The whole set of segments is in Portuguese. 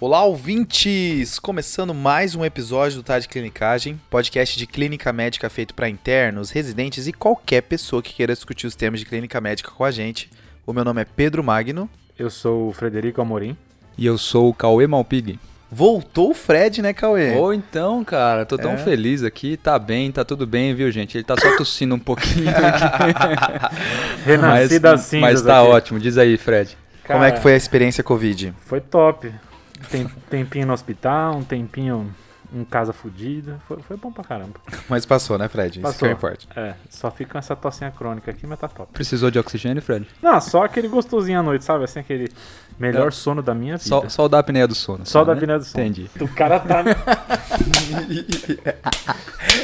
Olá, ouvintes! Começando mais um episódio do Tá de Clinicagem, podcast de clínica médica feito para internos, residentes e qualquer pessoa que queira discutir os temas de clínica médica com a gente. O meu nome é Pedro Magno. Eu sou o Frederico Amorim. E eu sou o Cauê Malpig. Voltou o Fred, né, Cauê? Ou então, cara, tô tão É. feliz aqui, tá bem, tá tudo bem, viu, gente? Ele tá só tossindo um pouquinho aqui. Renasci mas, cinzas mas tá aqui. ótimo, diz aí, Fred. Como é que Cara, foi a experiência Covid? Foi top. Tem tempinho no hospital, um tempinho em casa fudida. Foi, foi bom pra caramba. Mas passou, né, Fred? Isso que Passou. é o importante. É, só fica essa tossinha crônica aqui, mas tá top. Precisou de oxigênio, Fred? Não, só aquele gostosinho à noite, sabe? Assim, aquele melhor Não. sono da minha vida. Só, só o da apneia do sono. Só da né? apneia do sono. Entendi. O cara tá...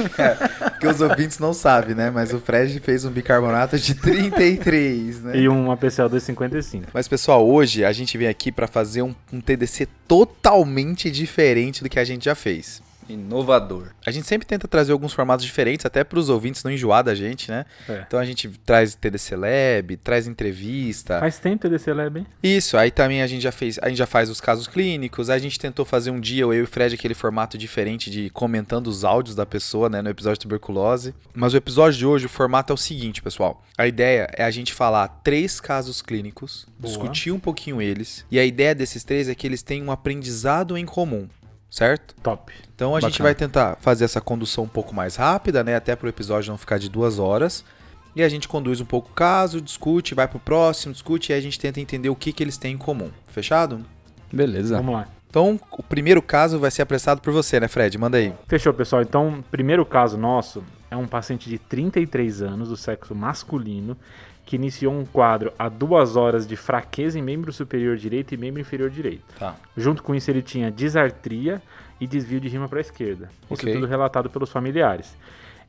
Porque os ouvintes não sabem, né? Mas o Fred fez um bicarbonato de 33, né? e uma PCL 255. Mas pessoal, hoje a gente vem aqui pra fazer um, um TDC totalmente diferente do que a gente já fez. Inovador. A gente sempre tenta trazer alguns formatos diferentes, até para os ouvintes não enjoar da gente, né? É. Então a gente traz TDC Lab, traz entrevista. Faz tempo TDC Lab, hein? Isso, aí também a gente já fez, a gente já faz os casos clínicos, a gente tentou fazer um dia, eu e o Fred, aquele formato diferente de comentando os áudios da pessoa, né, no episódio de tuberculose. Mas o episódio de hoje, o formato é o seguinte, pessoal. A ideia é a gente falar três casos clínicos, Boa. discutir um pouquinho eles, e a ideia desses três é que eles tenham um aprendizado em comum, certo? Top. Então a gente Bacana. vai tentar fazer essa condução um pouco mais rápida, né? Até para o episódio não ficar de duas horas. E a gente conduz um pouco o caso, discute, vai pro próximo, discute e aí a gente tenta entender o que, que eles têm em comum. Fechado? Beleza. Vamos lá. Então, o primeiro caso vai ser apressado por você, né, Fred? Manda aí. Fechou, pessoal. Então, primeiro caso nosso é um paciente de 33 anos, do sexo masculino, que iniciou um quadro a duas horas de fraqueza em membro superior direito e membro inferior direito. Tá. Junto com isso, ele tinha disartria e desvio de rima para a esquerda. Isso tudo relatado pelos familiares.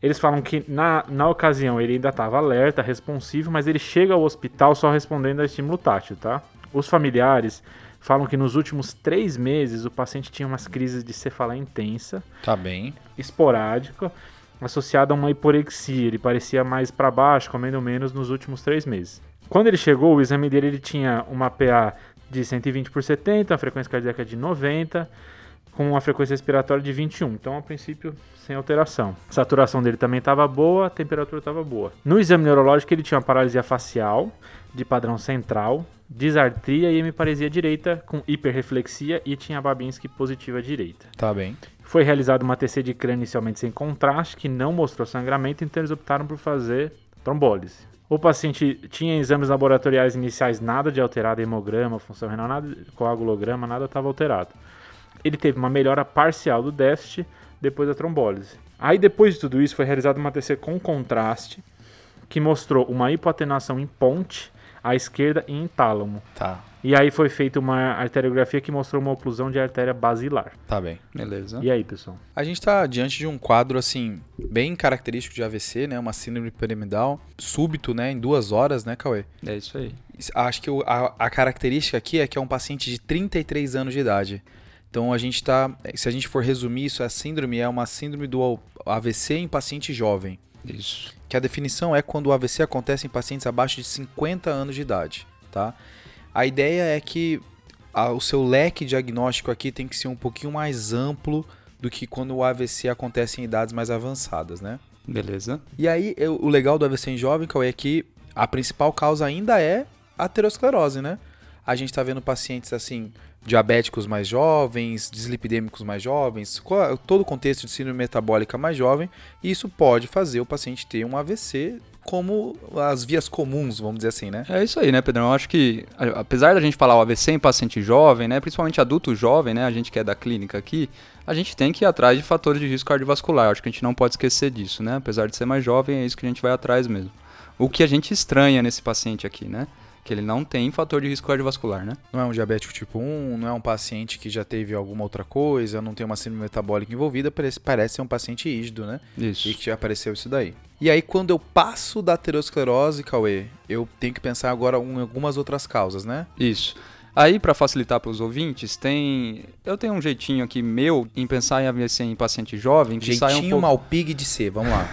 Eles falam que na, na ocasião ele ainda estava alerta, responsivo, mas ele chega ao hospital só respondendo a estímulo tátil, tá? Os familiares falam que nos últimos três meses o paciente tinha umas crises de cefaleia intensa, Tá bem. esporádica, associada a uma hiporexia. Ele parecia mais para baixo, comendo menos nos últimos três meses. Quando ele chegou, o exame dele ele tinha uma PA de 120 por 70, a frequência cardíaca de 90, com uma frequência respiratória de 21. Então, a princípio, sem alteração. A saturação dele também estava boa, a temperatura estava boa. No exame neurológico, ele tinha uma paralisia facial de padrão central, disartria e hemiparesia direita com hiperreflexia e tinha Babinski positiva direita. Tá bem. Foi realizada uma TC de crânio inicialmente sem contraste, que não mostrou sangramento, então eles optaram por fazer trombólise. O paciente tinha exames laboratoriais iniciais, nada de alterado, hemograma, função renal, nada, coagulograma, nada estava alterado. Ele teve uma melhora parcial do déficit depois da trombólise. Aí depois de tudo isso foi realizada uma TC com contraste, que mostrou uma hipoatenuação em ponte à esquerda e em tálamo. Tá. E aí foi feita uma arteriografia que mostrou uma oclusão de artéria basilar. Tá bem. Beleza. E aí, pessoal? A gente tá diante de um quadro, assim, bem característico de AVC, né? Uma síndrome piramidal, súbito, né? Em duas horas, né, Cauê? É isso aí. Acho que o- a, a característica aqui é que é um paciente de 33 anos de idade. Então a gente tá. Se a gente for resumir isso, a síndrome é uma síndrome do AVC em paciente jovem. Isso. Que a definição é quando o AVC acontece em pacientes abaixo de 50 anos de idade, tá? A ideia é que a- o seu leque diagnóstico aqui tem que ser um pouquinho mais amplo do que quando o AVC acontece em idades mais avançadas, né? Beleza. E aí, eu- o legal do AVC em jovem, Cauê, é que a principal causa ainda é a aterosclerose, né? A gente tá vendo pacientes assim, diabéticos mais jovens, dislipidêmicos mais jovens, todo o contexto de síndrome metabólica mais jovem, e isso pode fazer o paciente ter um AVC como as vias comuns, vamos dizer assim, né? É isso aí, né, Pedrão? Eu acho que, apesar da gente falar o AVC em paciente jovem, né, principalmente adulto jovem, né, a gente que é da clínica aqui, a gente tem que ir atrás de fatores de risco cardiovascular. Eu acho que a gente não pode esquecer disso, né? Apesar de ser mais jovem, é isso que a gente vai atrás mesmo. O que a gente estranha nesse paciente aqui, né? Que ele não tem fator de risco cardiovascular, né? Não é um diabético tipo 1, não é um paciente que já teve alguma outra coisa, não tem uma síndrome metabólica envolvida, parece, parece ser um paciente rígido, né? Isso. E que já apareceu isso daí. E aí, quando eu passo da aterosclerose, Cauê, eu tenho que pensar agora em algumas outras causas, né? Isso. Aí, para facilitar para os ouvintes, tem. Eu tenho um jeitinho aqui meu em pensar em AVC em paciente jovem que sai um Jeitinho pouco. malpig de ser, vamos lá.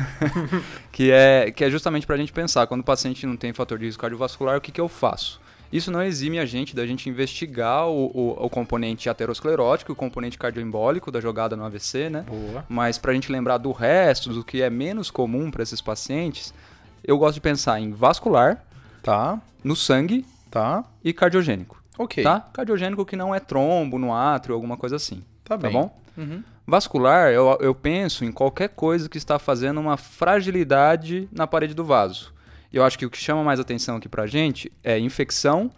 que é, que é justamente para a gente pensar, quando o paciente não tem fator de risco cardiovascular, o que, que eu faço? Isso não exime a gente da gente investigar o, o, o componente aterosclerótico, o componente cardioembólico da jogada no AVC, né? Boa. Mas para a gente lembrar do resto, do que é menos comum para esses pacientes, eu gosto de pensar em vascular, Tá, no sangue tá. e cardiogênico. Ok. Tá? Cardiogênico que não é trombo no átrio, alguma coisa assim. Tá Tá bom? Uhum. Vascular, eu, eu penso em qualquer coisa que está fazendo uma fragilidade na parede do vaso. Eu acho que o que chama mais atenção aqui pra gente é infecção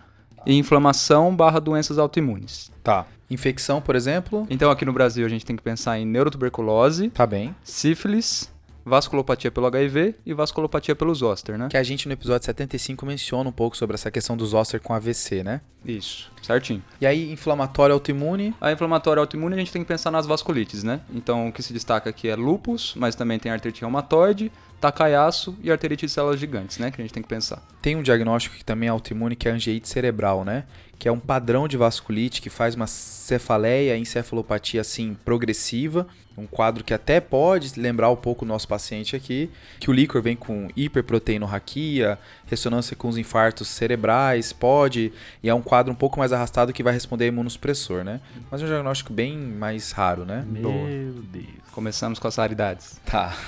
e inflamação barra doenças autoimunes. Tá. Infecção, por exemplo. Então aqui no Brasil a gente tem que pensar em neurotuberculose, Tá bem. sífilis, vasculopatia pelo HIV e vasculopatia pelo zoster, né? Que a gente no episódio 75 menciona um pouco sobre essa questão do zoster com AVC, né? Isso, certinho. E aí, inflamatório autoimune. A inflamatória autoimune a gente tem que pensar nas vasculites, né? Então o que se destaca aqui é lúpus, mas também tem artrite reumatoide, takaiaço e arterite de células gigantes, né? Que a gente tem que pensar. Tem um diagnóstico que também é autoimune, que é angiite cerebral, né? Que é um padrão de vasculite que faz uma cefaleia, encefalopatia assim progressiva, um quadro que até pode lembrar um pouco o nosso paciente aqui, que o líquor vem com hiperproteinorraquia, ressonância com os infartos cerebrais, pode, e é um quadro um pouco mais arrastado que vai responder a imunossupressor, né? Mas é um diagnóstico bem mais raro, né? Meu Deus. Começamos com as raridades. Tá.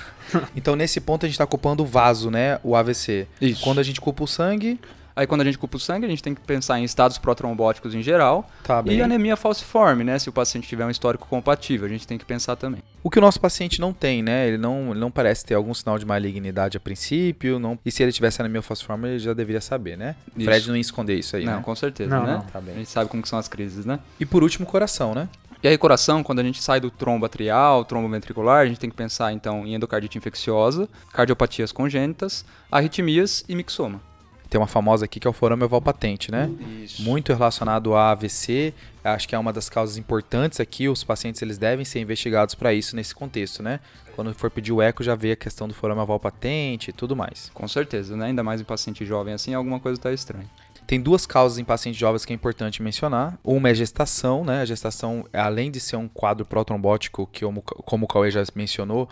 Então nesse ponto a gente está culpando o vaso, né? O AVC. Isso. Quando a gente culpa o sangue, Aí quando a gente culpa o sangue, a gente tem que pensar em estados protrombóticos em geral tá bem. e anemia falciforme, né? Se o paciente tiver um histórico compatível, a gente tem que pensar também. O que o nosso paciente não tem, né? Ele não, ele não parece ter algum sinal de malignidade a princípio, não. E se ele tivesse anemia falciforme, ele já deveria saber, né? Isso. Fred não ia esconder isso aí, não, né? com certeza, Não, né? não. Tá A gente sabe como que são as crises, né? E por último, coração, né? E aí, coração, quando a gente sai do trombo atrial, trombo ventricular, a gente tem que pensar então em endocardite infecciosa, cardiopatias congênitas, arritmias e mixoma. Tem uma famosa aqui que é o forame oval patente, né? Isso. Muito relacionado a AVC, acho que é uma das causas importantes aqui. Os pacientes eles devem ser investigados para isso nesse contexto, né? Quando for pedir o eco, já vê a questão do forame oval patente e tudo mais. Com certeza, né? Ainda mais em paciente jovem assim, alguma coisa tá estranha. Tem duas causas em pacientes jovens que é importante mencionar. Uma é gestação, né? A gestação, além de ser um quadro protrombótico, que como, como o Cauê já mencionou,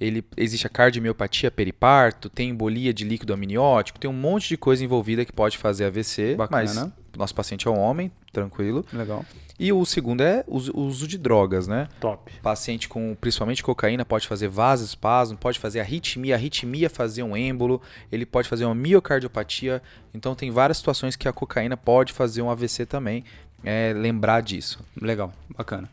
ele existe a cardiomiopatia periparto, tem embolia de líquido amniótico, tem um monte de coisa envolvida que pode fazer AVC, Bacana. mas nosso paciente é um homem, tranquilo. Legal. E o segundo é o uso- de drogas, né? Top. Paciente com principalmente cocaína pode fazer vasoespasmo, pode fazer arritmia, arritmia fazer um êmbolo, ele pode fazer uma miocardiopatia. Então tem várias situações que a cocaína pode fazer um AVC também. É lembrar disso. Legal, bacana.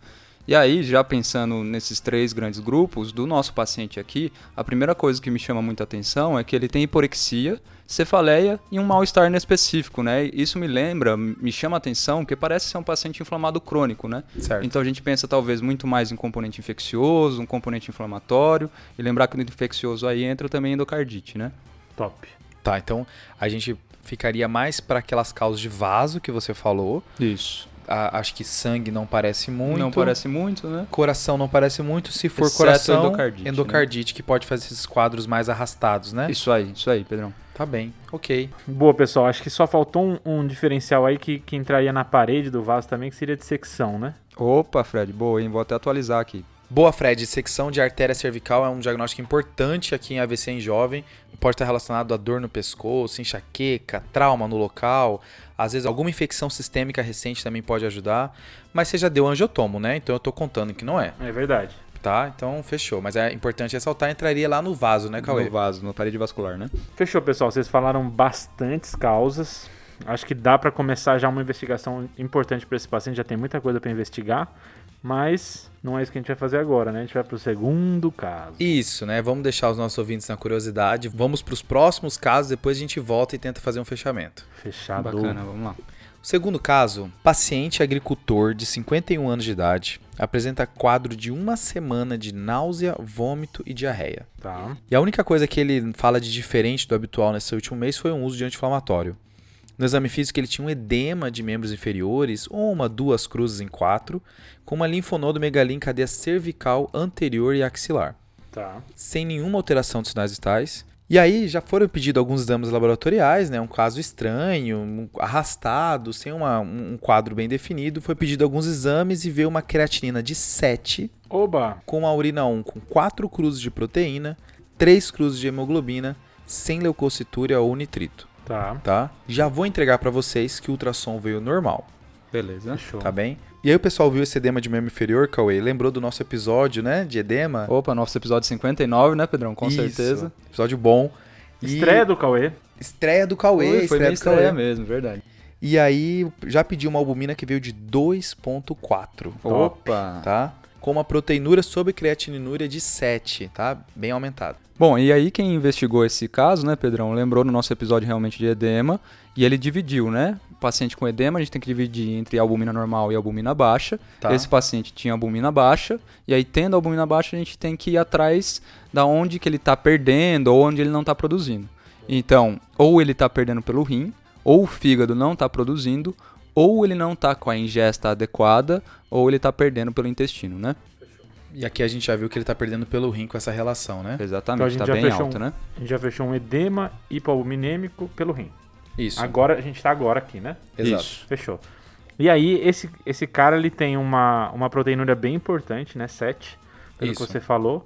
E aí, já pensando nesses três grandes grupos, do nosso paciente aqui, a primeira coisa que me chama muita atenção é que ele tem hiporexia, cefaleia e um mal-estar inespecífico, né? Isso me lembra, me chama a atenção, porque parece ser um paciente inflamado crônico, né? Certo. Então a gente pensa talvez muito mais em componente infeccioso, um componente inflamatório, e lembrar que no infeccioso aí entra também endocardite, né? Top. Tá, então a gente ficaria mais para aquelas causas de vaso que você falou. Isso. A- acho que sangue não parece muito. Não parece muito, né? Coração não parece muito. Se for Exceto coração, endocardite, endocardite, que pode fazer esses quadros mais arrastados, né? Isso aí, isso aí, Pedrão. Tá bem, ok. Boa, pessoal. Acho que só faltou um, um diferencial aí que, que entraria na parede do vaso também, que seria de secção, né? Opa, Fred, boa, hein? Vou até atualizar aqui. Boa, Fred. Secção de artéria cervical é um diagnóstico importante aqui em AVC em jovem. Pode estar relacionado a dor no pescoço, enxaqueca, trauma no local. Às vezes alguma infecção sistêmica recente também pode ajudar. Mas você já deu angiotomo, né? Então eu tô contando que não é, É verdade. tá? Então fechou. Mas é importante ressaltar, entraria lá no vaso, né, Cauê? No vaso, na parede vascular, né? Fechou, pessoal. Vocês falaram bastantes causas. Acho que dá pra começar já uma investigação importante para esse paciente. Já tem muita coisa pra investigar, mas não é isso que a gente vai fazer agora, né? A gente vai pro segundo caso. Isso, né? Vamos deixar os nossos ouvintes na curiosidade. Vamos para os próximos casos, depois a gente volta e tenta fazer um fechamento. Fechado. Bacana, vamos lá. O segundo caso, paciente agricultor de 51 anos de idade apresenta quadro de uma semana de náusea, vômito e diarreia. Tá. E a única coisa que ele fala de diferente do habitual nesse último mês foi o uso de anti-inflamatório. No exame físico ele tinha um edema de membros inferiores, uma, duas cruzes em quatro, com uma linfonodomegalia em cadeia cervical anterior e axilar Tá. sem nenhuma alteração dos sinais vitais. E aí já foram pedidos alguns exames laboratoriais, né? Um caso estranho, um arrastado, sem uma- um quadro bem definido. Foi pedido alguns exames e veio uma creatinina de 7, Oba! com a urina 1 com 4 cruzes de proteína, 3 cruzes de hemoglobina, sem leucocitúria ou nitrito. Tá, tá? Já vou entregar pra vocês que o ultrassom veio normal, Beleza. fechou. tá bem? E aí o pessoal viu esse edema de membro inferior, Cauê, lembrou do nosso episódio, né, de edema? Opa, nosso episódio 59, né, Pedrão? Com Isso, certeza. Episódio bom. E- Estreia do Cauê. Estreia do Cauê, Foi, foi estreia estreia Cauê. mesmo, verdade. E aí já pedi uma albumina que veio de 2.4, Opa! tá? Com uma proteinúria sobre creatininúria de 7, tá? Bem aumentado. Bom, e aí quem investigou esse caso, né, Pedrão, lembrou no nosso episódio realmente de edema, e ele dividiu, né? O paciente com edema, a gente tem que dividir entre albumina normal e albumina baixa. Tá. Esse paciente tinha albumina baixa, e aí tendo albumina baixa, a gente tem que ir atrás da onde que ele está perdendo ou onde ele não está produzindo. Então, ou ele está perdendo pelo rim, ou o fígado não está produzindo, ou ele não está com a ingesta adequada, ou ele está perdendo pelo intestino, né? E aqui a gente já viu que ele tá perdendo pelo rim com essa relação, né? Então a Exatamente, gente está já bem fechou alto, um- né? A gente já fechou um edema hipoalbuminêmico pelo rim. Isso. Agora, a gente tá agora aqui, né? Exato. Isso. Fechou. E aí, esse, esse cara, ele tem uma, uma proteinúria bem importante, né? 7, pelo Isso. que você falou.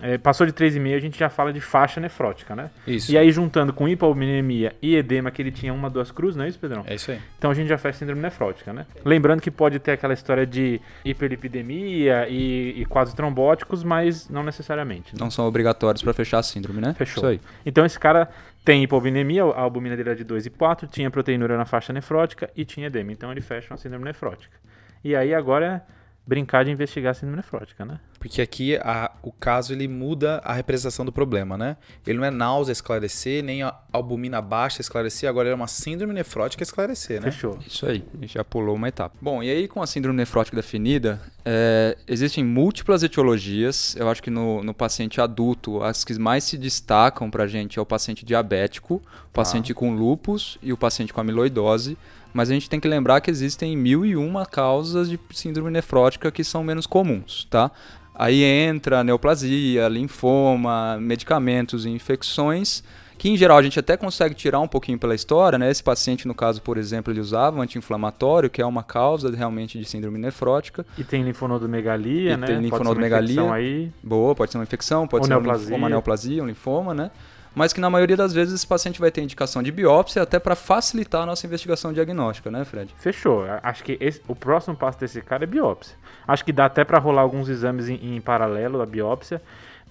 É, passou de 3,5, a gente já fala de faixa nefrótica, né? Isso. E aí, juntando com hipoalbuminemia e edema, que ele tinha uma, duas cruzes, não é isso, Pedrão? É isso aí. Então a gente já faz síndrome nefrótica, né? Lembrando que pode ter aquela história de hiperlipidemia e, e quadros trombóticos, mas não necessariamente. né? Não são obrigatórios para fechar a síndrome, né? Fechou. Isso aí. Então esse cara tem hipoalbuminemia, a albumina dele é de 2 e 4, tinha proteinúria na faixa nefrótica e tinha edema. Então ele fecha uma síndrome nefrótica. E aí agora é brincar de investigar a síndrome nefrótica, né? Porque aqui a- o caso ele muda a representação do problema, né? Ele não é náusea esclarecer, nem a albumina baixa esclarecer, agora é uma síndrome nefrótica esclarecer, né? Fechou. Isso aí, a gente já pulou uma etapa. Bom, e aí com a síndrome nefrótica definida, é, existem múltiplas etiologias. Eu acho que no, no paciente adulto, as que mais se destacam pra gente é o paciente diabético, o paciente com lúpus e o paciente com amiloidose. Mas a gente tem que lembrar que existem mil e uma causas de síndrome nefrótica que são menos comuns, tá? Aí entra neoplasia, linfoma, medicamentos e infecções, que em geral a gente até consegue tirar um pouquinho pela história, né? Esse paciente, no caso, por exemplo, ele usava um anti-inflamatório, que é uma causa realmente de síndrome nefrótica. E tem linfonodomegalia, E né? tem Pode ser uma linfonodomegalia. infecção aí. Boa, pode ser uma infecção, pode Ou ser um neoplasia. linfoma, uma neoplasia, um linfoma, né? Mas que na maioria das vezes esse paciente vai ter indicação de biópsia até para facilitar a nossa investigação diagnóstica, né, Fred? Fechou. Acho que esse- o próximo passo desse cara é biópsia. Acho que dá até pra rolar alguns exames em, em paralelo da biópsia,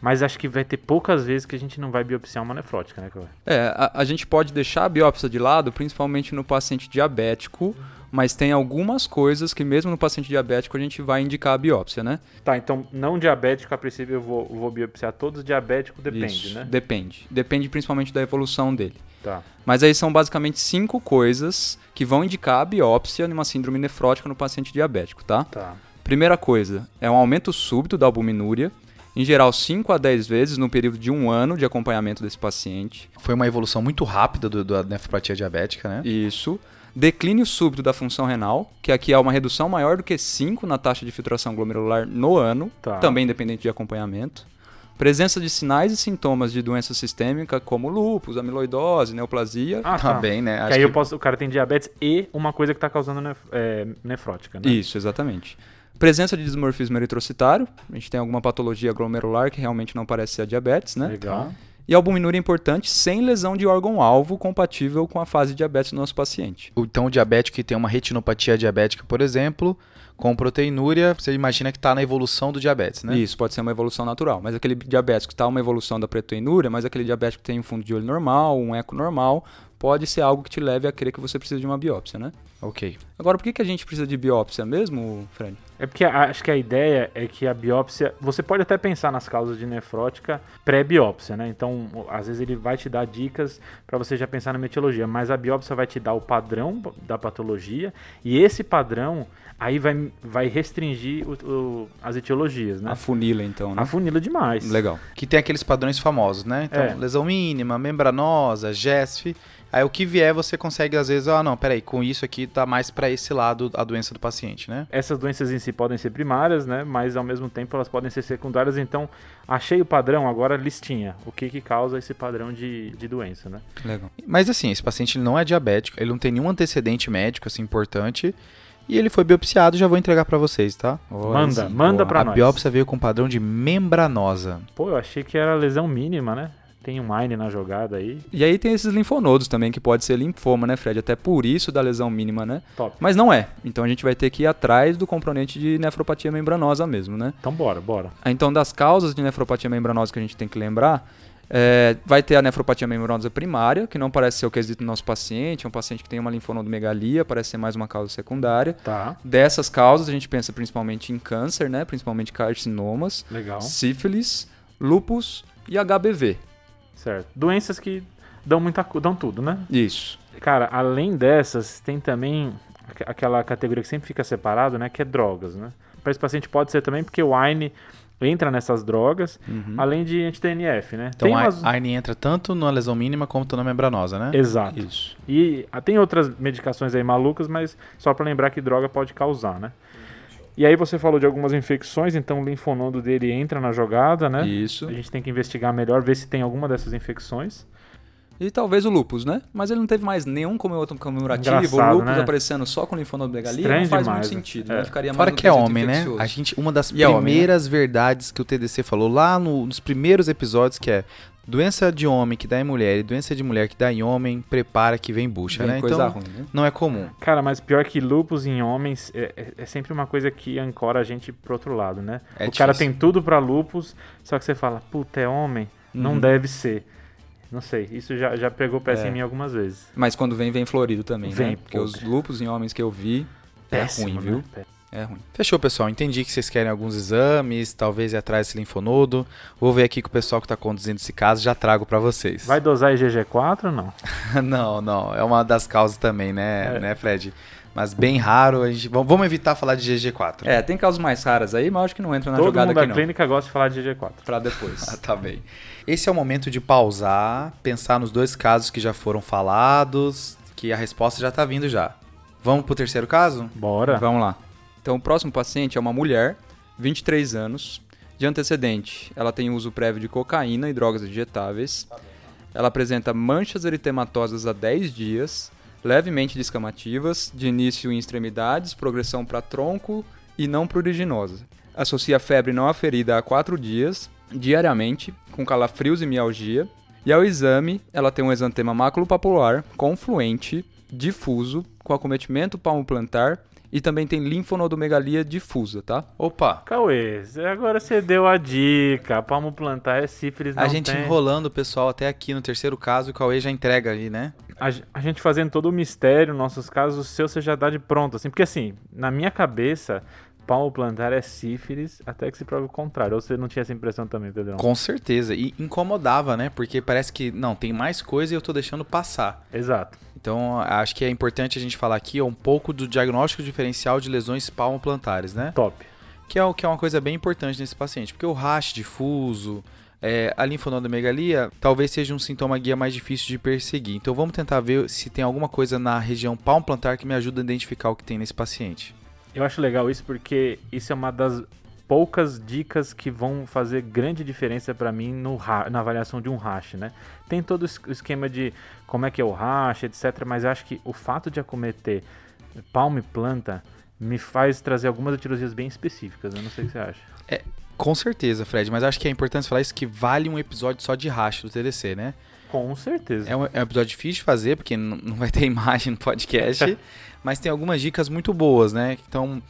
mas acho que vai ter poucas vezes que a gente não vai biopsiar uma nefrótica, né, Cauê? É, a, a gente pode deixar a biópsia de lado, principalmente no paciente diabético, mas tem algumas coisas que mesmo no paciente diabético a gente vai indicar a biópsia, né? Tá, então não diabético, a princípio eu vou, vou biopsiar todos, diabético depende, Isso, né? Depende. Depende principalmente da evolução dele. Tá. Mas aí são basicamente cinco coisas que vão indicar a biópsia numa síndrome nefrótica no paciente diabético, tá? Tá. Primeira coisa, é um aumento súbito da albuminúria, em geral 5 a 10 vezes no período de um ano de acompanhamento desse paciente. Foi uma evolução muito rápida do, da nefropatia diabética, né? Isso. Declínio súbito da função renal, que aqui é uma redução maior do que 5 na taxa de filtração glomerular no ano, Tá. também independente de acompanhamento. Presença de sinais e sintomas de doença sistêmica como lúpus, amiloidose, neoplasia. Ah, Tá tá. bem, né? Que Acho aí que- eu posso, o cara tem diabetes e uma coisa que tá causando nef- é, nefrótica, né? Isso, exatamente. Presença de dismorfismo eritrocitário, a gente tem alguma patologia glomerular que realmente não parece ser a diabetes, né? Legal. E albuminúria importante sem lesão de órgão-alvo compatível com a fase de diabetes do nosso paciente. Então, o diabético que tem uma retinopatia diabética, por exemplo, com proteinúria, você imagina que está na evolução do diabetes, né? Isso, pode ser uma evolução natural. Mas aquele diabético que está uma evolução da proteinúria, mas aquele diabético que tem um fundo de olho normal, um eco normal, pode ser algo que te leve a crer que você precisa de uma biópsia, né? Ok. Agora, por que, que a gente precisa de biópsia mesmo, Fred? É porque a- acho que a ideia é que a biópsia. Você pode até pensar nas causas de nefrótica pré-biópsia, né? Então, às vezes ele vai te dar dicas para você já pensar na etiologia, mas a biópsia vai te dar o padrão da patologia e esse padrão aí vai, vai restringir o- o- as etiologias, né? A funila, então, né? Afunila demais. Legal. Que tem aqueles padrões famosos, né? Então, É. lesão mínima, membranosa, GESF. Aí o que vier, você consegue, às vezes, ah, não, peraí, com isso aqui tá mais para esse lado a doença do paciente, né? Essas doenças em si podem ser primárias, né? Mas ao mesmo tempo elas podem ser secundárias. Então, achei o padrão, agora listinha. O que que causa esse padrão de, de doença, né? Legal. Mas assim, esse paciente ele não é diabético, ele não tem nenhum antecedente médico, assim, importante. E ele foi biopsiado, já vou entregar para vocês, tá? Olha Manda, sim. manda Boa. pra a nós. biópsia veio com padrão de membranosa. Pô, eu achei que era lesão mínima, né? Tem um Mine na jogada aí. E aí tem esses linfonodos também, que pode ser linfoma, né, Fred? Até por isso da lesão mínima, né? Top. Mas não é. Então a gente vai ter que ir atrás do componente de nefropatia membranosa mesmo, né? Então bora, bora. Então, das causas de nefropatia membranosa que a gente tem que lembrar, é, vai ter a nefropatia membranosa primária, que não parece ser o quesito do nosso paciente, é um paciente que tem uma linfonodomegalia, parece ser mais uma causa secundária. Tá, Dessas causas, a gente pensa principalmente em câncer, né? Principalmente carcinomas, legal. sífilis, lúpus e HBV. Certo. Doenças que dão muita dão tudo, né? Isso. Cara, além dessas, tem também aque- aquela categoria que sempre fica separado, né? Que é drogas, né? Para esse paciente pode ser também porque o AINE entra nessas drogas, Uhum. além de anti-TNF, né? Então tem umas... a ARNI entra tanto na lesão mínima quanto na membranosa, né? Exato. Isso. E ah, tem outras medicações aí malucas, mas só para lembrar que droga pode causar, né? E aí você falou de algumas infecções, então o linfonodo dele entra na jogada, né? Isso. A gente tem que investigar melhor, ver se tem alguma dessas infecções. E talvez o lupus, né? Mas ele não teve mais nenhum comemorativo. comemorativo. O lupus né? aparecendo só com linfonodomegalia Estranho não faz demais, muito né? sentido, É. né? Ficaria Fora que é homem, né? infeccioso. A gente, uma das E é homem, né? primeiras verdades que o TDC falou lá no- nos primeiros episódios, que é doença de homem que dá em mulher e doença de mulher que dá em homem, prepara que vem bucha, Vem né? coisa Então, ruim, né? não é comum. Cara, mas pior que lupus em homens é, é- é sempre uma coisa que ancora a gente pro outro lado, né? É o cara difícil. tem tudo pra lupus, só que você fala, puta, é homem? Não Uhum. deve ser. Não sei, isso já, já pegou peça É. em mim algumas vezes. Mas quando vem, vem florido também, Vem, né? Porque pô. os lupus em homens que eu vi Péssimo, é ruim, né? viu? Pé- É ruim. Fechou, pessoal. Entendi que vocês querem alguns exames, talvez ir atrás desse linfonodo. Vou ver aqui com o pessoal que tá conduzindo esse caso, já trago pra vocês. Vai dosar IgG4 ou não? não, não. É uma das causas também, né, É. né, Fred? Mas bem raro. A gente... Vamos evitar falar de GG4. É, tem causas mais raras aí, mas eu acho que não entra na Todo jogada mundo da aqui não. clínica gosta de falar de IgG4. Pra depois. Ah, tá bem. Esse é o momento de pausar, pensar nos dois casos que já foram falados, que a resposta já tá vindo já. Vamos pro terceiro caso? Bora. Vamos lá. Então, o próximo paciente é uma mulher, 23 anos, de antecedente. Ela tem uso prévio de cocaína e drogas injetáveis. Ela apresenta manchas eritematosas há 10 dias, levemente descamativas, de início em extremidades, progressão para tronco e não pruriginosa. Associa febre não aferida há 4 dias, diariamente, com calafrios e mialgia. E ao exame, ela tem um exantema maculopapular confluente, difuso, com acometimento palmo-plantar e também tem linfonodomegalia difusa, tá? Opa! Cauê, agora você deu a dica. Palmo plantar é sífilis, não a gente tem. enrolando o pessoal até aqui no terceiro caso, o Cauê já entrega aí, né? A, a gente fazendo todo o mistério, nossos casos, o seu você já dá de pronto, assim. Porque assim, na minha cabeça, palmo plantar é sífilis, até que se prove o contrário. Ou você não tinha essa impressão também, Pedrão? Com certeza. E incomodava, né? Porque parece que, não, tem mais coisa e eu tô deixando passar. Exato. Então, acho que é importante a gente falar aqui um pouco do diagnóstico diferencial de lesões palmoplantares, né? Top. Que é, o- que é uma coisa bem importante nesse paciente. Porque o rash difuso, é, a linfonodomegalia, talvez seja um sintoma guia mais difícil de perseguir. Então, vamos tentar ver se tem alguma coisa na região palmo-plantar que me ajuda a identificar o que tem nesse paciente. Eu acho legal isso porque isso é uma das poucas dicas que vão fazer grande diferença pra mim no na avaliação de um rash, né? Tem todo o es- o esquema de como é que é o rash, etc, mas acho que o fato de acometer palma e planta me faz trazer algumas etiologias bem específicas, eu não sei o que você acha. Com certeza, Fred, mas acho que é importante falar isso que vale um episódio só de rash do TDC, né? Com certeza. É um, é um episódio difícil de fazer, porque não vai ter imagem no podcast, mas tem algumas dicas muito boas, né? Então,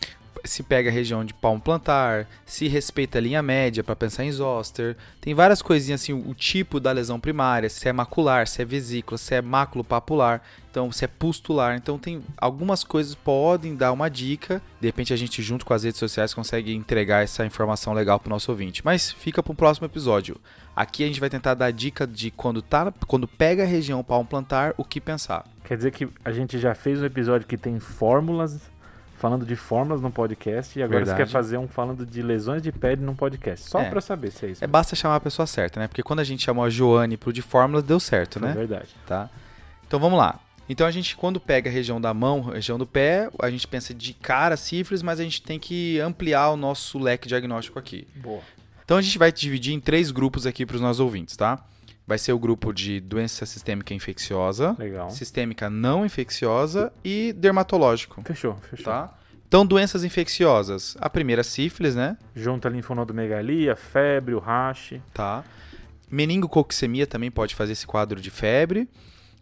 se pega a região de palmo plantar, se respeita a linha média para pensar em zoster, tem várias coisinhas assim, o, tipo da lesão primária, se é macular, se é vesícula, se é maculopapular, então se é pustular, então tem algumas coisas podem dar uma dica, de repente a gente junto com as redes sociais consegue entregar essa informação legal pro nosso ouvinte, mas fica para o próximo episódio. Aqui a gente vai tentar dar dica de quando tá, quando pega a região palmo plantar, o que pensar. Quer dizer que a gente já fez um episódio que tem fórmulas, falando de fórmulas no podcast, e agora Verdade. você quer fazer um falando de lesões de pele num podcast. Só É. pra saber se é isso. É basta chamar a pessoa certa, né? Porque quando a gente chamou a Joane pro de fórmulas, deu certo, É né? verdade. Tá? Então vamos lá. Então a gente, quando pega a região da mão, região do pé, a gente pensa de cara sífilis, mas a gente tem que ampliar o nosso leque diagnóstico aqui. Boa. Então a gente vai dividir em três grupos aqui para os nossos ouvintes, tá? Vai ser o grupo de doença sistêmica infecciosa, Legal. sistêmica não infecciosa e dermatológico, Fechou, fechou. tá? Então doenças infecciosas, a primeira sífilis, né? Junta linfonodomegalia, febre, o rash. Tá. Meningococcemia também pode fazer esse quadro de febre.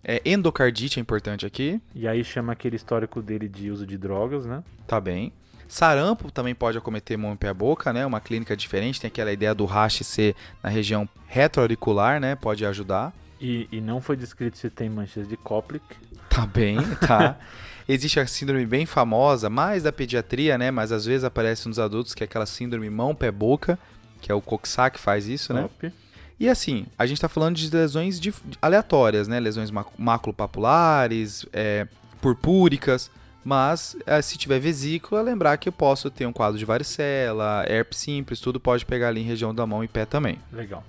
É, endocardite é importante aqui. E aí chama aquele histórico dele de uso de drogas, né? Tá bem. Sarampo também pode acometer mão e pé boca, né? Uma clínica diferente, tem aquela ideia do rash ser na região retroauricular, né? Pode ajudar. E, e não foi descrito se tem manchas de Koplik. Tá bem, tá. Existe a síndrome bem famosa, mais da pediatria, né? Mas às vezes aparece nos adultos, que é aquela síndrome mão-pé-boca, que é o Coxsackie que faz isso, né? Top. E assim, a gente tá falando de lesões de- aleatórias, né? Lesões mac- maculopapulares, é, purpúricas. Mas é, se tiver vesícula, lembrar que eu posso ter um quadro de varicela, herpes simples, tudo pode pegar ali em região da mão e pé também. Legal.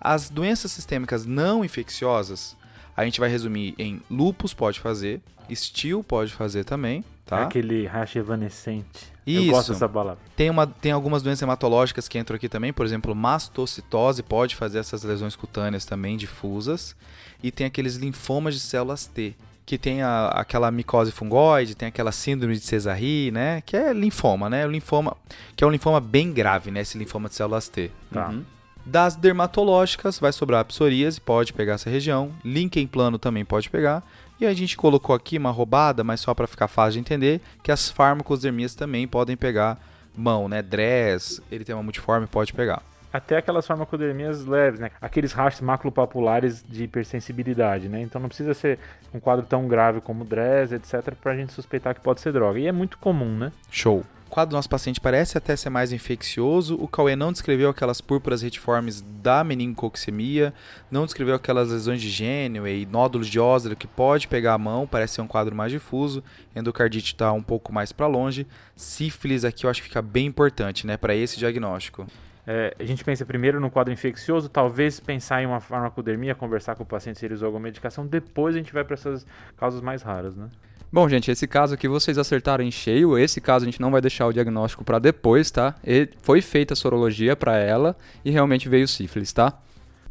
As doenças sistêmicas não infecciosas, a gente vai resumir em lupus pode fazer, estio pode fazer também, tá? É aquele rash evanescente. Eu Isso. gosto dessa palavra. Tem, uma, tem algumas doenças hematológicas que entram aqui também, por exemplo, mastocitose pode fazer essas lesões cutâneas também difusas. E tem aqueles linfomas de células T, que tem a- aquela micose fungoide, tem aquela síndrome de Cesarri, né? Que é linfoma, né? O linfoma, que é um linfoma bem grave, né? Esse linfoma de células T. Tá. Uhum. Das dermatológicas, vai sobrar a psoríase, pode pegar essa região. Líquen plano também pode pegar. E a gente colocou aqui uma roubada, mas só para ficar fácil de entender, que as farmacodermias também podem pegar mão, né? Dress, ele tem uma multiforme, pode pegar. Até aquelas farmacodermias leves, né? Aqueles rastros maculopapulares de hipersensibilidade, né? Então não precisa ser um quadro tão grave como DRES, etc, pra gente suspeitar que pode ser droga. E é muito comum, né? Show. O quadro do nosso paciente parece até ser mais infeccioso. O Cauê não descreveu aquelas púrpuras retiformes da meningococcemia, não descreveu aquelas lesões de gênio e nódulos de óseo que pode pegar a mão, parece ser um quadro mais difuso. Endocardite está um pouco mais para longe. Sífilis aqui eu acho que fica bem importante, né, para esse diagnóstico. É, a gente pensa primeiro no quadro infeccioso, talvez pensar em uma farmacodermia, conversar com o paciente se ele usou alguma medicação, depois a gente vai para essas causas mais raras, né? Bom, gente, esse caso aqui vocês acertaram em cheio. Esse caso a gente não vai deixar o diagnóstico para depois, tá? E foi feita a sorologia para ela e realmente veio sífilis, tá?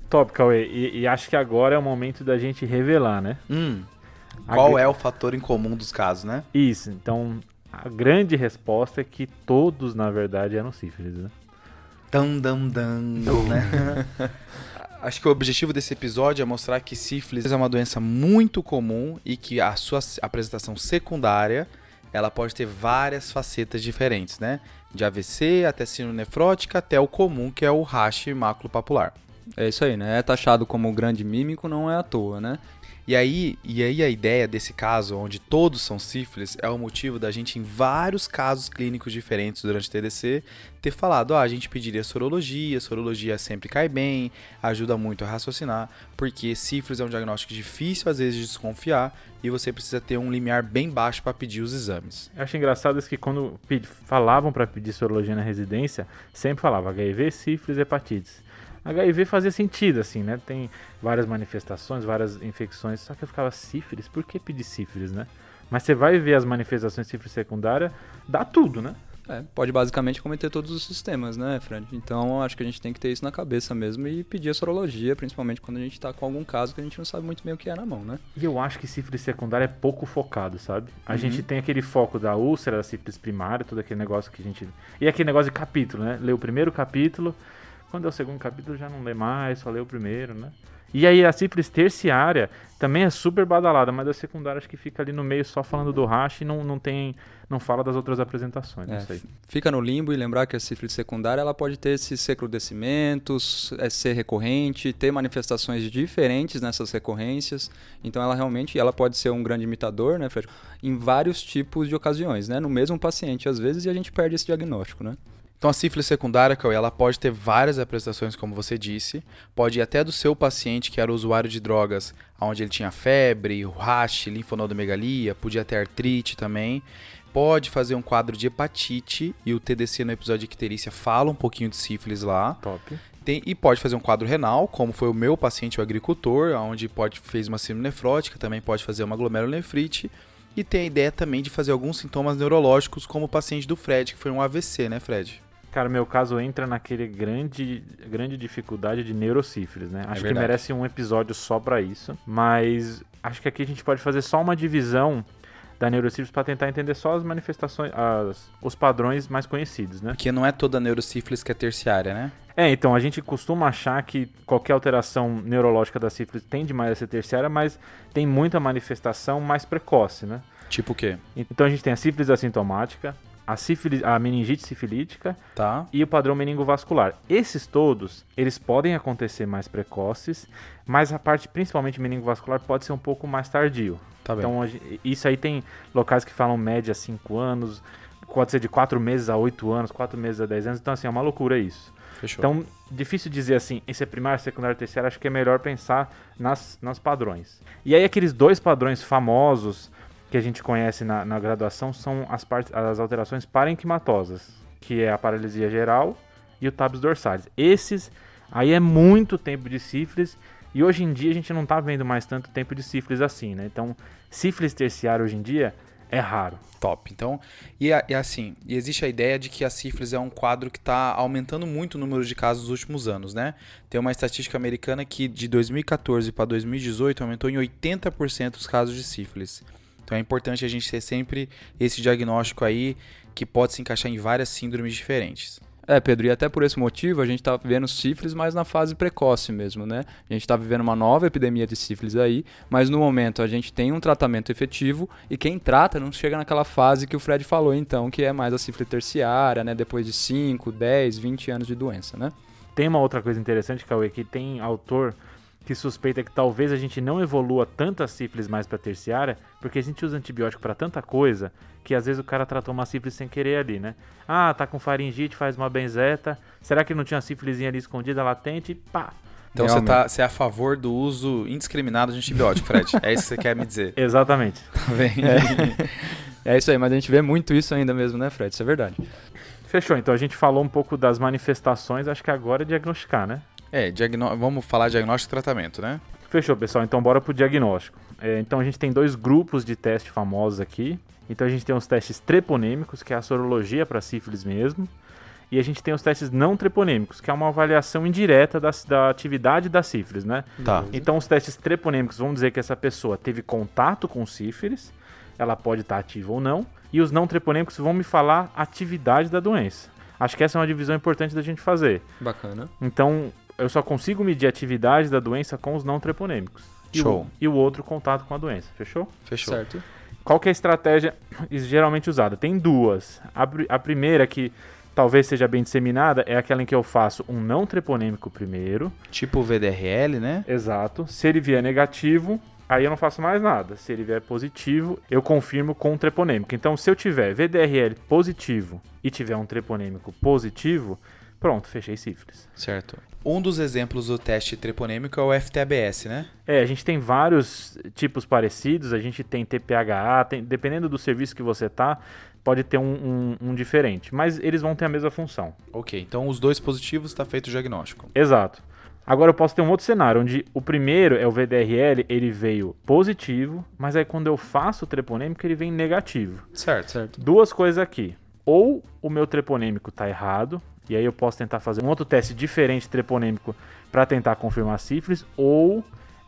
Top, Cauê. E, e acho que agora é o momento da gente revelar, né? Hum, qual gr- é o fator em comum dos casos, né? Isso, então a grande resposta é que todos, na verdade, eram sífilis, né? Dam, dam, dam, né? Acho que o objetivo desse episódio é mostrar que sífilis é uma doença muito comum e que a sua apresentação secundária ela pode ter várias facetas diferentes, né? De AVC até síndrome nefrótica até o comum que é o rash maculopapular. É isso aí, né? É taxado como grande mímico, não é à toa, né? E aí, e aí a ideia desse caso, onde todos são sífilis, é o motivo da gente, em vários casos clínicos diferentes durante o TDC, ter falado, ó, a gente pediria sorologia, sorologia sempre cai bem, ajuda muito a raciocinar, porque sífilis é um diagnóstico difícil às vezes de desconfiar, e você precisa ter um limiar bem baixo para pedir os exames. Eu acho engraçado isso que quando falavam para pedir sorologia na residência, sempre falava HIV, sífilis, hepatites. HIV fazia sentido, assim, né? Tem várias manifestações, várias infecções. Só que eu ficava sífilis, por que pedir sífilis, né? Mas você vai ver as manifestações de sífilis secundária, dá tudo, né? É, pode basicamente cometer todos os sistemas, né, Fred? Então acho que a gente tem que ter isso na cabeça mesmo e pedir a sorologia, principalmente quando a gente tá com algum caso que a gente não sabe muito bem o que é na mão, né? E eu acho que sífilis secundária é pouco focado, sabe? A gente tem aquele foco da úlcera, da sífilis primária, todo aquele negócio que a gente. E aquele negócio de capítulo, né? Lê o primeiro capítulo, quando é o segundo capítulo já não lê mais, só lê o primeiro, né? E aí a sífilis terciária também é super badalada, mas a secundária acho que fica ali no meio só falando do rash e não, não tem. não fala das outras apresentações. É, fica no limbo e lembrar que a sífilis secundária ela pode ter esses recrudescimentos, é, ser recorrente, ter manifestações diferentes nessas recorrências. Então ela realmente ela pode ser um grande imitador, né, Fred? Em vários tipos de ocasiões, né? No mesmo paciente às vezes e a gente perde esse diagnóstico, né? Então a sífilis secundária, Cauê, ela pode ter várias apresentações, como você disse. Pode ir até do seu paciente que era usuário de drogas, onde ele tinha febre, rash, linfonodomegalia, podia ter artrite também. Pode fazer um quadro de hepatite, e o TDC no episódio de icterícia fala um pouquinho de sífilis lá. Top. Tem- e pode fazer um quadro renal, como foi o meu paciente, o agricultor, onde pode fez uma síndrome nefrótica, também pode fazer uma glomerulonefrite. E tem a ideia também de fazer alguns sintomas neurológicos, como o paciente do Fred, que foi um AVC, né, Fred? Cara, meu caso entra naquele grande, grande dificuldade de neurosífilis, né? Acho que verdade. merece um episódio só pra isso, mas acho que aqui a gente pode fazer só uma divisão da neurosífilis para tentar entender só as manifestações, as, os padrões mais conhecidos, né? Porque não é toda neurosífilis que é terciária, né? É, então a gente costuma achar que qualquer alteração neurológica da sífilis tende mais a ser terciária, mas tem muita manifestação mais precoce, né? Tipo o quê? Então a gente tem a sífilis assintomática, a, sífilis, a meningite sifilítica Tá. e o padrão meningovascular. Esses todos, eles podem acontecer mais precoces, mas a parte principalmente meningovascular pode ser um pouco mais tardio. Tá. Então, isso aí tem locais que falam média 5 anos, pode ser de 4 meses a 8 anos, 4 meses a 10 anos, então assim, é uma loucura isso. Fechou. Então, difícil dizer assim, esse é primário, secundário, terciário, acho que é melhor pensar nas, nas padrões. E aí aqueles dois padrões famosos que a gente conhece na, na graduação são as, partes, as alterações parenquimatosas, que é a paralisia geral e o tabes dorsalis. Esses aí é muito tempo de sífilis e hoje em dia a gente não tá vendo mais tanto tempo de sífilis assim, né? Então, sífilis terciária hoje em dia é raro. Top. Então, e, e assim, e existe a ideia de que a sífilis é um quadro que está aumentando muito o número de casos nos últimos anos, né? Tem uma estatística americana que de 2014 para 2018 aumentou em 80% os casos de sífilis. Então é importante a gente ter sempre esse diagnóstico aí que pode se encaixar em várias síndromes diferentes. É, Pedro, e até por esse motivo a gente tá vivendo sífilis, mas na fase precoce mesmo, né? A gente tá vivendo uma nova epidemia de sífilis aí, mas no momento a gente tem um tratamento efetivo e quem trata não chega naquela fase que o Fred falou então, que é mais a sífilis terciária, né? Depois de 5, 10, 20 anos de doença, né? Tem uma outra coisa interessante, Cauê, que tem autor que suspeita que talvez a gente não evolua tanto a sífilis mais para terciária, porque a gente usa antibiótico para tanta coisa que às vezes o cara tratou uma sífilis sem querer ali, né? Ah, tá com faringite, faz uma benzeta. Será que não tinha uma sífilisinha ali escondida, latente? Pá. Então você, tá, você é a favor do uso indiscriminado de antibiótico, Fred. é isso que você quer me dizer. Exatamente. Tá bem? É isso aí, mas a gente vê muito isso ainda mesmo, né, Fred? Isso é verdade. Fechou, então a gente falou um pouco das manifestações, acho que agora é diagnosticar, né? É, diagnó- vamos falar diagnóstico e tratamento, né? Fechou, pessoal. Então bora pro diagnóstico. É, então a gente tem dois grupos de teste famosos aqui. Então a gente tem os testes treponêmicos, que é a sorologia para sífilis mesmo. E a gente tem os testes não treponêmicos, que é uma avaliação indireta da, da atividade da sífilis, né? Tá. Então os testes treponêmicos vão dizer que essa pessoa teve contato com sífilis, ela pode estar ativa ou não. E os não treponêmicos vão me falar a atividade da doença. Acho que essa é uma divisão importante da gente fazer. Bacana. Então, eu só consigo medir a atividade da doença com os não treponêmicos. E Show. O, e o outro contato com a doença, fechou? Fechou. Certo. Qual que é a estratégia geralmente usada? Tem duas. A, a primeira, que talvez seja bem disseminada, é aquela em que eu faço um não treponêmico primeiro. Tipo VDRL, né? Exato. Se ele vier negativo, aí eu não faço mais nada. Se ele vier positivo, eu confirmo com um treponêmico. Então, se eu tiver VDRL positivo e tiver um treponêmico positivo, pronto, fechei sífilis. Certo. Um dos exemplos do teste treponêmico é o FTABS, né? É, a gente tem vários tipos parecidos, a gente tem TPHA, tem- dependendo do serviço que você tá, pode ter um, um- um diferente, mas eles vão ter a mesma função. Ok, então os dois positivos está feito o diagnóstico. Exato. Agora eu posso ter um outro cenário, onde o primeiro é o VDRL, ele veio positivo, mas aí quando eu faço o treponêmico, ele vem negativo. Certo. Certo. Duas coisas aqui. Ou o meu treponêmico tá errado, e aí eu posso tentar fazer um outro teste diferente treponêmico para tentar confirmar a sífilis, ou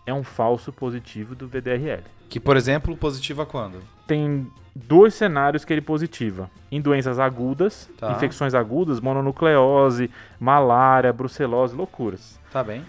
é um falso positivo do VDRL. Que, por exemplo, positivo a quando? Tem dois cenários que ele positiva. Em doenças agudas, Tá. infecções agudas, mononucleose, malária, brucelose, loucuras. Tá bem.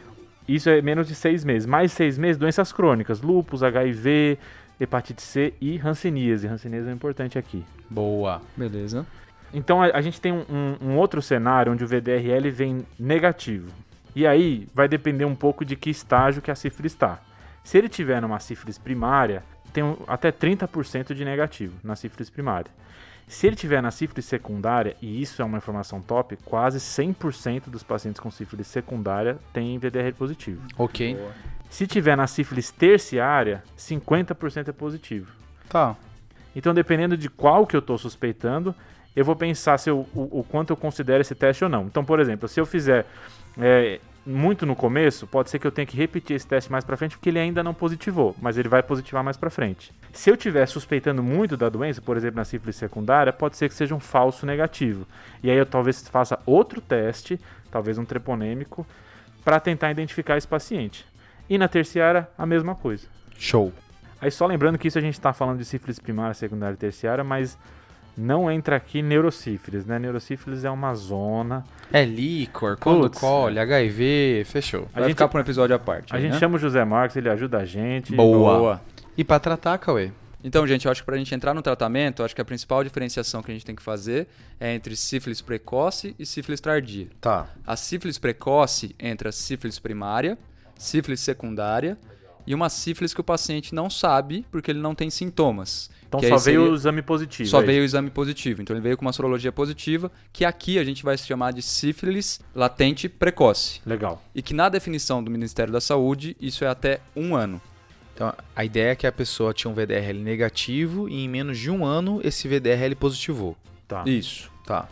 Isso é menos de seis meses. Mais seis meses, doenças crônicas, lúpus, HIV, hepatite C e hanseníase. Hanseníase é importante aqui. Boa. Beleza. Então a, a gente tem um, um- um outro cenário onde o VDRL vem negativo. E aí vai depender um pouco de que estágio que a sífilis está. Se ele tiver numa sífilis primária, tem um- até 30% de negativo na sífilis primária. Se ele tiver na sífilis secundária, e isso é uma informação top, quase 100% dos pacientes com sífilis secundária têm VDRL positivo. Ok. Se tiver na sífilis terciária, 50% é positivo. Tá. Então, dependendo de qual que eu estou suspeitando, eu vou pensar se eu- o, o quanto eu considero esse teste ou não. Então, por exemplo, se eu fizer é, muito no começo, pode ser que eu tenha que repetir esse teste mais para frente, porque ele ainda não positivou, mas ele vai positivar mais para frente. Se eu estiver suspeitando muito da doença, por exemplo, na sífilis secundária, pode ser que seja um falso negativo. E aí eu talvez faça outro teste, talvez um treponêmico, para tentar identificar esse paciente. E na terciária, a mesma coisa. Show. Aí só lembrando que isso a gente está falando de sífilis primária, secundária e terciária, mas não entra aqui neurosífilis, né? Neurosífilis é uma zona. É líquor, quando colhe, HIV, fechou. A Vai gente- ficar para um episódio à parte. A aí, gente né? chama o José Marcos, ele ajuda a gente. Boa. E pra tratar, Cauê? Então, gente, eu acho que para a gente entrar no tratamento, eu acho que a principal diferenciação que a gente tem que fazer é entre sífilis precoce e sífilis tardia. Tá. A sífilis precoce entra sífilis primária, sífilis secundária e uma sífilis que o paciente não sabe porque ele não tem sintomas. Então Que só aí veio seria- o exame positivo. Só é veio o exame positivo. Então ele veio com uma sorologia positiva, que aqui a gente vai chamar de sífilis latente precoce. Legal. E que na definição do Ministério da Saúde, isso é até um ano. Então, a ideia é que a pessoa tinha um VDRL negativo e em menos de um ano esse VDRL positivou. Tá. Isso. Tá.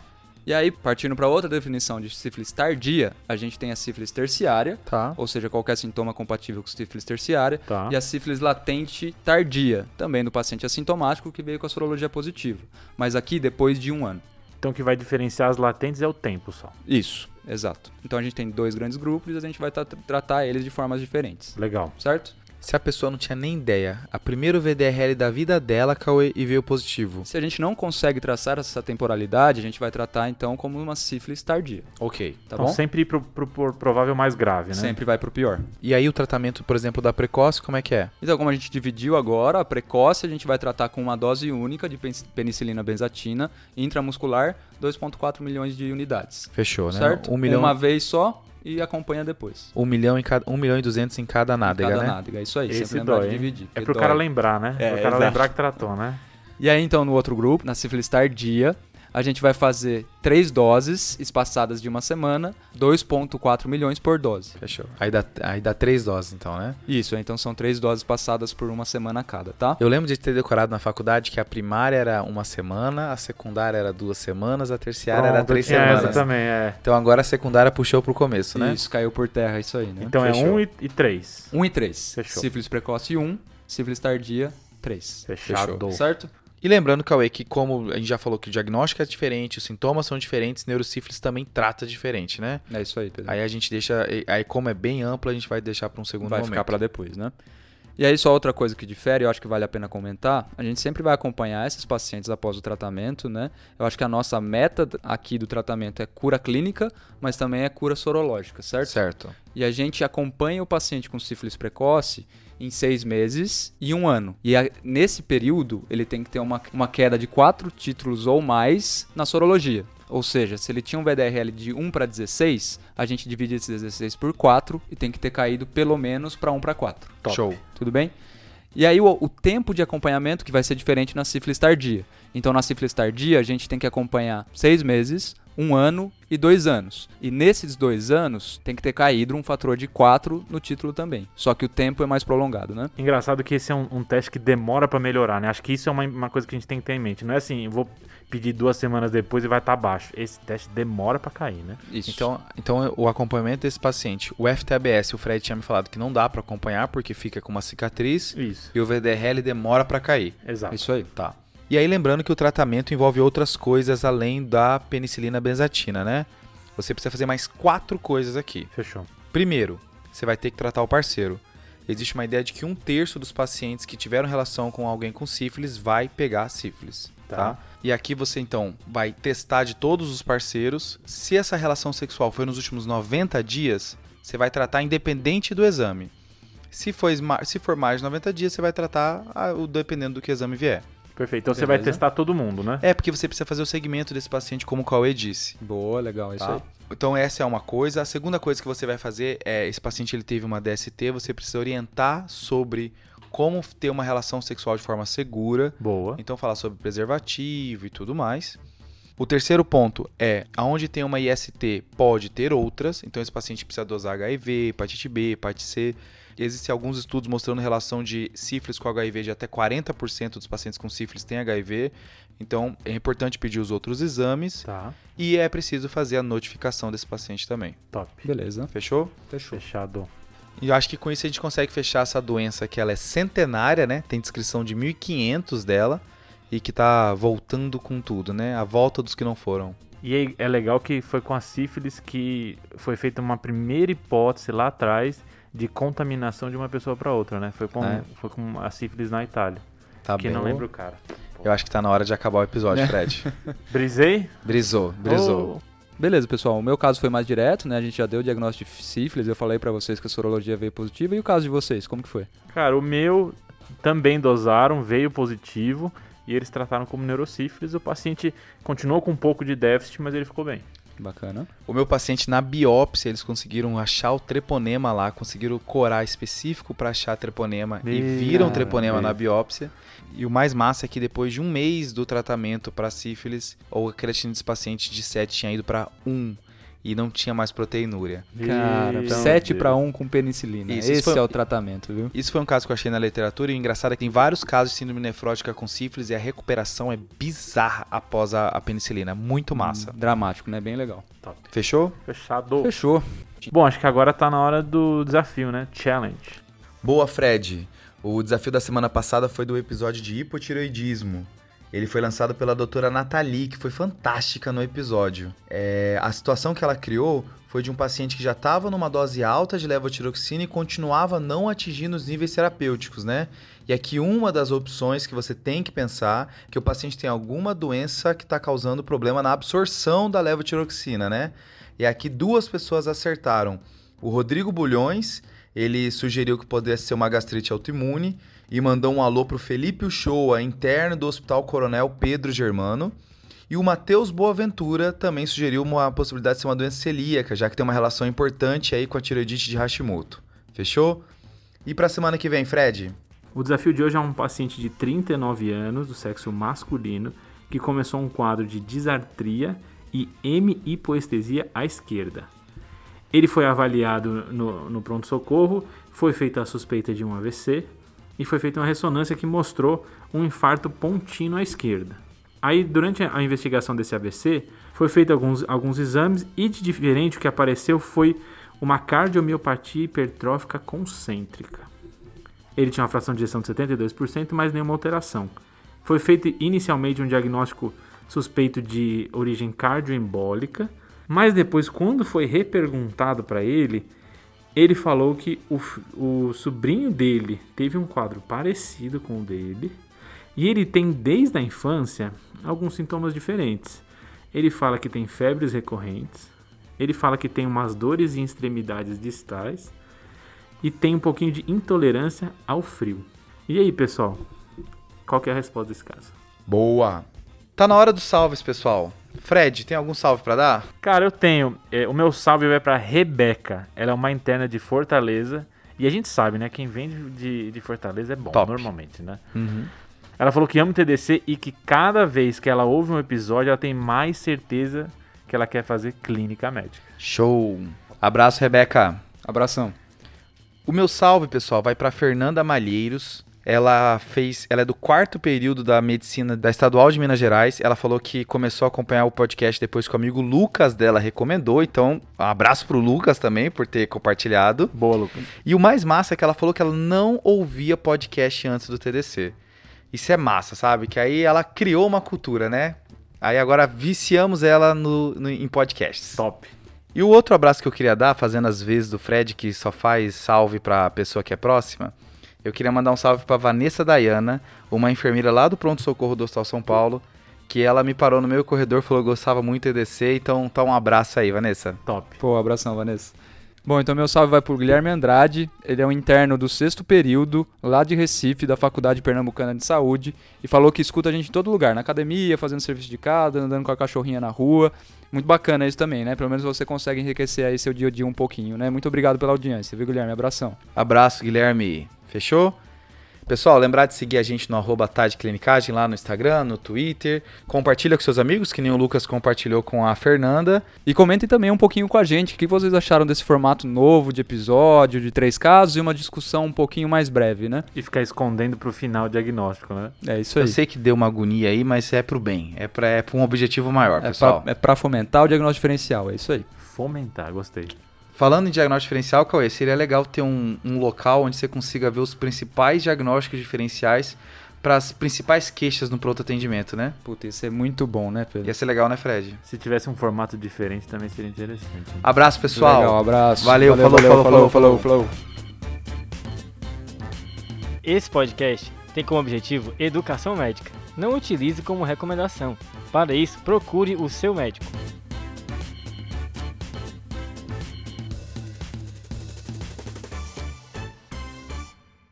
E aí, partindo para outra definição de sífilis tardia, a gente tem a sífilis terciária, Tá. ou seja, qualquer sintoma compatível com sífilis terciária, Tá. e a sífilis latente tardia, também do paciente assintomático que veio com a sorologia positiva, mas aqui depois de um ano. Então o que vai diferenciar as latentes é o tempo só. Isso, exato. Então a gente tem dois grandes grupos e a gente vai tra- tratar eles de formas diferentes, Legal. certo? Se a pessoa não tinha nem ideia, a primeiro VDRL da vida dela, Cauê, e veio positivo. Se a gente não consegue traçar essa temporalidade, a gente vai tratar então como uma sífilis tardia, Ok. tá então bom? sempre ir pro, pro- pro provável mais grave, né? Sempre vai pro pior. E aí o tratamento, por exemplo, da precoce, como é que é? Então, como a gente dividiu agora, a precoce a gente vai tratar com uma dose única de pen- penicilina benzatina intramuscular, 2,4 milhões de unidades. Fechou, né? Certo? Um milhão, Uma vez só e acompanha depois. um milhão em cada, um milhão e duzentos em cada nádega, Cada né? nádega, isso aí. Esse sempre lembrar dói, de dividir. É pro dói. cara lembrar, né? É, pro cara exato. lembrar que tratou, né? E aí, então, no outro grupo, na sífilis tardia, a gente vai fazer três doses espaçadas de uma semana, 2,4 milhões por dose. Fechou. Aí dá, aí dá três doses, então, né? Isso, então são três doses passadas por uma semana cada, tá? Eu lembro de ter decorado na faculdade que a primária era uma semana, a secundária era duas semanas, a terciária era Pronto, três eu tinha essa semanas. também, é. Então agora a secundária puxou pro começo, né? Isso, caiu por terra isso aí, né? Então Fechou. é 1 e, e 3. 1 e 3. Fechou. Sífilis precoce 1, sífilis tardia 3. Fechado. Certo? E lembrando, Cauê, que como a gente já falou que o diagnóstico é diferente, os sintomas são diferentes, neurosífilis também trata diferente, né? É isso aí, Pedro. Aí a gente deixa, aí como é bem amplo, a gente vai deixar para um segundo vai momento. ficar pra depois, né? E aí, só outra coisa que difere, eu acho que vale a pena comentar, a gente sempre vai acompanhar esses pacientes após o tratamento, né? Eu acho que a nossa meta aqui do tratamento é cura clínica, mas também é cura sorológica, certo? Certo. E a gente acompanha o paciente com sífilis precoce em seis meses e um ano. E a- nesse período, ele tem que ter uma, uma queda de quatro títulos ou mais na sorologia. Ou seja, se ele tinha um VDRL de 1 para 16, a gente divide esse 16 por 4 e tem que ter caído pelo menos para 1 para 4. Top. Show. Tudo bem? E aí o, o tempo de acompanhamento que vai ser diferente na sífilis tardia. Então na sífilis tardia a gente tem que acompanhar seis meses, um ano e dois anos. E nesses dois anos tem que ter caído um fator de 4 no título também. Só que o tempo é mais prolongado, né? Engraçado que esse é um, um teste que demora pra melhorar, né? Acho que isso é uma, uma coisa que a gente tem que ter em mente. Não é assim, eu vou pedir duas semanas depois e vai estar baixo. Esse teste demora pra cair, né? Isso. Então, então o acompanhamento desse paciente, o FTBS, o Fred tinha me falado que não dá para acompanhar porque fica com uma cicatriz Isso. e o VDRL demora para cair. Exato. isso aí. Tá. E aí lembrando que o tratamento envolve outras coisas além da penicilina benzatina, né? Você precisa fazer mais quatro coisas aqui. Fechou. Primeiro, você vai ter que tratar o parceiro. Existe uma ideia de que um terço dos pacientes que tiveram relação com alguém com sífilis vai pegar sífilis, tá? Tá. E aqui você então vai testar de todos os parceiros. Se essa relação sexual foi nos últimos 90 dias, você vai tratar independente do exame. Se for, se for mais de 90 dias, você vai tratar o dependendo do que exame vier. Perfeito. Então você vai Beleza. testar todo mundo, né? É porque você precisa fazer o segmento desse paciente, como o Cauê disse. Boa, legal, é isso Tá? aí. Então essa é uma coisa. A segunda coisa que você vai fazer é esse paciente ele teve uma DST, você precisa orientar sobre como ter uma relação sexual de forma segura. Boa. Então falar sobre preservativo e tudo mais. O terceiro ponto é aonde tem uma IST pode ter outras. Então esse paciente precisa dosar HIV, hepatite B, hepatite C. Existem alguns estudos mostrando relação de sífilis com HIV de até 40% dos pacientes com sífilis têm HIV. Então é importante pedir os outros exames Tá. e é preciso fazer a notificação desse paciente também. Top. Beleza. Fechou? Fechou. Fechado. E eu acho que com isso a gente consegue fechar essa doença que ela é centenária, né? Tem descrição de 1500 dela e que tá voltando com tudo, né? A volta dos que não foram. E aí é legal que foi com a sífilis que foi feita uma primeira hipótese lá atrás de contaminação de uma pessoa para outra, né? Foi com, É. foi com a sífilis na Itália. Tá que bem. não lembro o cara. Eu acho que tá na hora de acabar o episódio, Fred. Brisei? brisou, brisou. Beleza, pessoal. O meu caso foi mais direto, né? A gente já deu o diagnóstico de sífilis, eu falei pra vocês que a sorologia veio positiva. E o caso de vocês, como que foi? Cara, o meu também dosaram, veio positivo e eles trataram como neurosífilis. O paciente continuou com um pouco de déficit, mas ele ficou bem. Bacana. O meu paciente, na biópsia, eles conseguiram achar o treponema lá, conseguiram corar específico para achar treponema e Meu viram treponema na biópsia. E o mais massa é que depois de um mês do tratamento para sífilis, a creatina desse paciente de 7 tinha ido para 1 e não tinha mais proteinúria. Cara, Meu 7 Deus. para 1 com penicilina. Isso, Esse isso foi- é o tratamento, viu? Isso foi um caso que eu achei na literatura e o engraçado é que tem vários casos de síndrome nefrótica com sífilis e a recuperação é bizarra após a, a penicilina. Muito massa. Dramático, né? Bem legal. Fechou? Fechado. Fechou. Bom, acho que agora tá na hora do desafio, né? Challenge. Boa, Fred. O desafio da semana passada foi do episódio de hipotireoidismo. Ele foi lançado pela doutora Nathalie, que foi fantástica no episódio. É, a situação que ela criou foi de um paciente que já estava numa dose alta de levotiroxina e continuava não atingindo os níveis terapêuticos, né? E aqui uma das opções que você tem que pensar é que o paciente tem alguma doença que está causando problema na absorção da levotiroxina, né? E aqui duas pessoas acertaram. O Rodrigo Bulhões, ele sugeriu que pudesse ser uma gastrite autoimune e mandou um alô pro Felipe Uchoa, interno do Hospital Coronel Pedro Germano. E o Matheus Boaventura também sugeriu uma possibilidade de ser uma doença celíaca, já que tem uma relação importante aí com a tireoidite de Hashimoto. Fechou? E pra semana que vem, Fred? O desafio de hoje é um paciente de 39 anos, do sexo masculino, que começou um quadro de disartria e hemihipoestesia à esquerda. Ele foi avaliado no, no pronto-socorro, foi feita a suspeita de um AVC e foi feita uma ressonância que mostrou um infarto contínuo à esquerda. Aí, durante a investigação desse AVC, foi feito alguns, alguns exames e de diferente o que apareceu foi uma cardiomiopatia hipertrófica concêntrica. Ele tinha uma fração de ejeção de 72%, mas nenhuma alteração. Foi feito inicialmente um diagnóstico suspeito de origem cardioembólica, mas depois, quando foi reperguntado para ele, ele falou que o, o sobrinho dele teve um quadro parecido com o dele e ele tem desde a infância alguns sintomas diferentes. Ele fala que tem febres recorrentes, ele fala que tem umas dores em extremidades distais e tem um pouquinho de intolerância ao frio. E aí, pessoal? Qual é a resposta desse caso? Boa. Tá na hora dos salves, pessoal. Fred, tem algum salve pra dar? Cara, eu tenho. é, o meu salve vai pra Rebeca. Ela é uma interna de Fortaleza. E a gente sabe, né? Quem vem de, de, Fortaleza é bom, Top. normalmente, né? Ela falou que ama o TDC e que cada vez que ela ouve um episódio, ela tem mais certeza que ela quer fazer clínica médica. Show. Abraço, Rebeca. Abração. O meu salve, pessoal, vai para Fernanda Malheiros. Ela fez, ela é do quarto período da medicina da Estadual de Minas Gerais. Ela falou que começou a acompanhar o podcast depois que o amigo Lucas dela recomendou. Então, um abraço pro Lucas também por ter compartilhado. Boa, Lucas. E o mais massa é que ela falou que ela não ouvia podcast antes do TDC. Isso é massa, sabe? Que aí ela criou uma cultura, né? Aí agora viciamos ela no, no- em podcasts. Top. E o outro abraço que eu queria dar, fazendo as vezes do Fred, que só faz salve pra pessoa que é próxima, eu queria mandar um salve pra Vanessa Dayana, uma enfermeira lá do Pronto Socorro do Hospital São Paulo, que ela me parou no meu corredor, falou que gostava muito do EDC, então tá um abraço aí, Vanessa. Top. Pô, abração, Vanessa. Bom, então meu salve vai pro Guilherme Andrade. Ele é um interno do sexto período, lá de Recife, da Faculdade Pernambucana de Saúde, e falou que escuta a gente em todo lugar, na academia, fazendo serviço de casa, andando com a cachorrinha na rua. Muito bacana isso também, né? Pelo menos você consegue enriquecer aí seu dia a dia um pouquinho, né? Muito obrigado pela audiência, viu, Guilherme? Abração. Abraço, Guilherme. Fechou? Pessoal, lembrar de seguir a gente no arroba Tade Clinicagem lá no Instagram, no Twitter. Compartilha com seus amigos, que nem o Lucas compartilhou com a Fernanda. E comentem também um pouquinho com a gente o que vocês acharam desse formato novo de episódio, de três casos e uma discussão um pouquinho mais breve, né? E ficar escondendo pro final o diagnóstico, né? É isso Eu aí. sei que deu uma agonia aí, mas é pro bem. É pra, é pra um objetivo maior, É pessoal. pra, é pra fomentar o diagnóstico diferencial, é isso aí. Fomentar, gostei. Falando em diagnóstico diferencial, Cauê, seria legal ter um, um local onde você consiga ver os principais diagnósticos diferenciais para as principais queixas no pronto atendimento, né? Puta, isso é muito bom, né, Pedro? Ia ser legal, né, Fred? Se tivesse um formato diferente também seria interessante. Abraço, pessoal. Legal, abraço. Valeu, falou, falou, falou, falou. falou. Esse podcast tem como objetivo educação médica. Não utilize como recomendação. Para isso, procure o seu médico.